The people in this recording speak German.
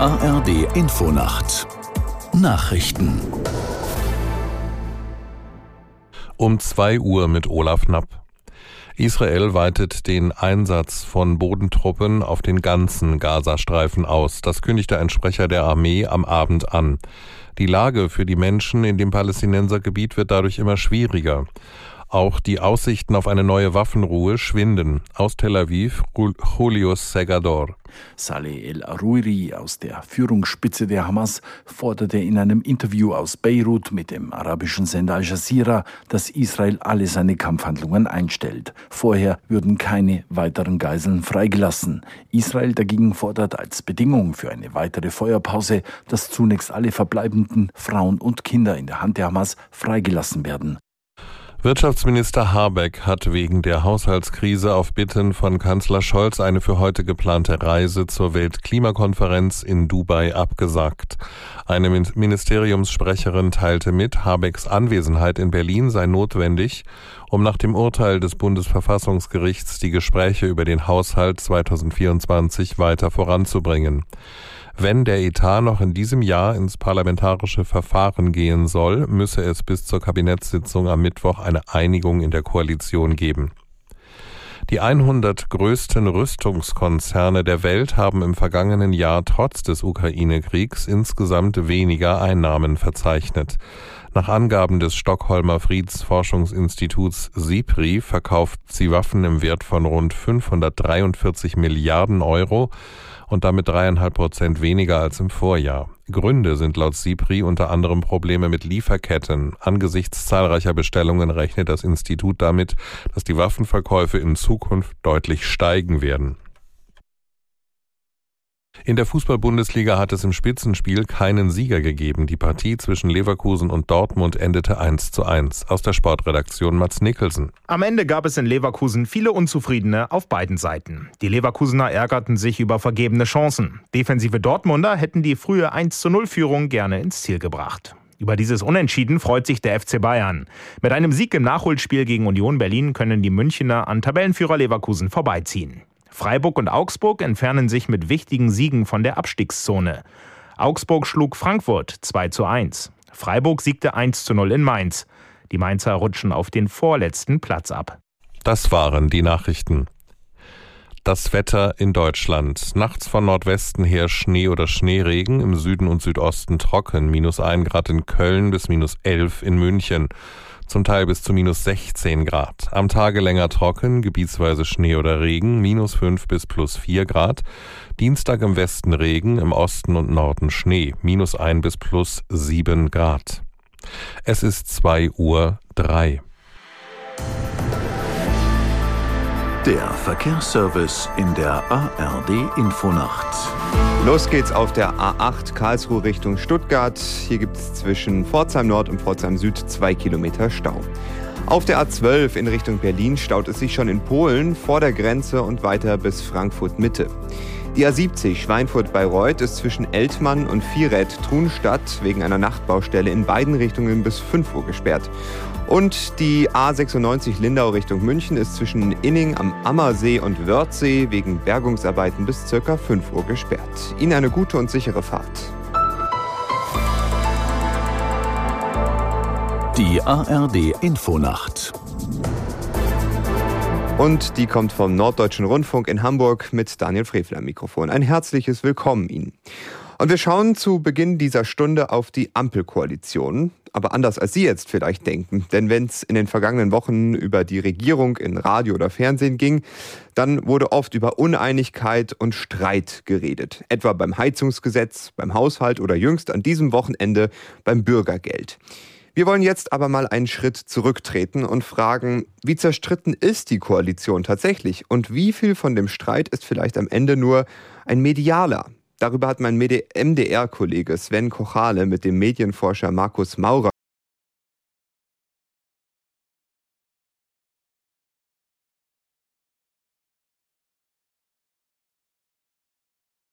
ARD Infonacht Nachrichten um 2 Uhr mit Olaf Knapp. Israel weitet den Einsatz von Bodentruppen auf den ganzen Gazastreifen aus. Das kündigte ein Sprecher der Armee am Abend an. Die Lage für die Menschen in dem Palästinensergebiet wird dadurch immer schwieriger. Auch die Aussichten auf eine neue Waffenruhe schwinden. Aus Tel Aviv, Julius Segador. Saleh el-Aruiri aus der Führungsspitze der Hamas forderte in einem Interview aus Beirut mit dem arabischen Sender Al Jazeera, dass Israel alle seine Kampfhandlungen einstellt. Vorher würden keine weiteren Geiseln freigelassen. Israel dagegen fordert als Bedingung für eine weitere Feuerpause, dass zunächst alle verbleibenden Frauen und Kinder in der Hand der Hamas freigelassen werden. Wirtschaftsminister Habeck hat wegen der Haushaltskrise auf Bitten von Kanzler Scholz eine für heute geplante Reise zur Weltklimakonferenz in Dubai abgesagt. Eine Ministeriumssprecherin teilte mit, Habecks Anwesenheit in Berlin sei notwendig, um nach dem Urteil des Bundesverfassungsgerichts die Gespräche über den Haushalt 2024 weiter voranzubringen. Wenn der Etat noch in diesem Jahr ins parlamentarische Verfahren gehen soll, müsse es bis zur Kabinettssitzung am Mittwoch eine Einigung in der Koalition geben. Die 100 größten Rüstungskonzerne der Welt haben im vergangenen Jahr trotz des Ukraine-Kriegs insgesamt weniger Einnahmen verzeichnet. Nach Angaben des Stockholmer Friedensforschungsinstituts SIPRI verkauft sie Waffen im Wert von rund 543 Milliarden Euro und damit dreieinhalb Prozent weniger als im Vorjahr. Gründe sind laut SIPRI unter anderem Probleme mit Lieferketten. Angesichts zahlreicher Bestellungen rechnet das Institut damit, dass die Waffenverkäufe in Zukunft deutlich steigen werden. In der Fußball-Bundesliga hat es im Spitzenspiel keinen Sieger gegeben. Die Partie zwischen Leverkusen und Dortmund endete 1 zu 1. Aus der Sportredaktion Mats Nicholson. Am Ende gab es in Leverkusen viele Unzufriedene auf beiden Seiten. Die Leverkusener ärgerten sich über vergebene Chancen. Defensive Dortmunder hätten die frühe 1 zu 0 Führung gerne ins Ziel gebracht. Über dieses Unentschieden freut sich der FC Bayern. Mit einem Sieg im Nachholspiel gegen Union Berlin können die Münchner an Tabellenführer Leverkusen vorbeiziehen. Freiburg und Augsburg entfernen sich mit wichtigen Siegen von der Abstiegszone. Augsburg schlug Frankfurt 2 zu 1. Freiburg siegte 1 zu 0 in Mainz. Die Mainzer rutschen auf den vorletzten Platz ab. Das waren die Nachrichten. Das Wetter in Deutschland. Nachts von Nordwesten her Schnee oder Schneeregen, im Süden und Südosten trocken, minus 1 Grad in Köln bis minus 11 in München zum Teil bis zu minus 16 Grad. Am Tage länger trocken, gebietsweise Schnee oder Regen, minus 5 bis plus 4 Grad. Dienstag im Westen Regen, im Osten und Norden Schnee, minus 1 bis plus 7 Grad. Es ist 2 Uhr 3. Der Verkehrsservice in der ARD Infonacht. Los geht's auf der A8 Karlsruhe Richtung Stuttgart. Hier gibt es zwischen Pforzheim Nord und Pforzheim Süd zwei Kilometer Stau. Auf der A12 in Richtung Berlin staut es sich schon in Polen vor der Grenze und weiter bis Frankfurt Mitte. Die A70 Schweinfurt-Bayreuth ist zwischen Eltmann und Vierräd-Trunstadt wegen einer Nachtbaustelle in beiden Richtungen bis 5 Uhr gesperrt. Und die A96 Lindau Richtung München ist zwischen Inning am Ammersee und Wörthsee wegen Bergungsarbeiten bis ca. 5 Uhr gesperrt. Ihnen eine gute und sichere Fahrt. Die ARD Infonacht. Und die kommt vom Norddeutschen Rundfunk in Hamburg mit Daniel Frevel am Mikrofon. Ein herzliches Willkommen Ihnen. Und wir schauen zu Beginn dieser Stunde auf die Ampelkoalition. Aber anders als Sie jetzt vielleicht denken. Denn wenn es in den vergangenen Wochen über die Regierung in Radio oder Fernsehen ging, dann wurde oft über Uneinigkeit und Streit geredet. Etwa beim Heizungsgesetz, beim Haushalt oder jüngst an diesem Wochenende beim Bürgergeld. Wir wollen jetzt aber mal einen Schritt zurücktreten und fragen, wie zerstritten ist die Koalition tatsächlich? Und wie viel von dem Streit ist vielleicht am Ende nur ein medialer, Darüber hat mein MDR-Kollege Sven Kochale mit dem Medienforscher Markus Maurer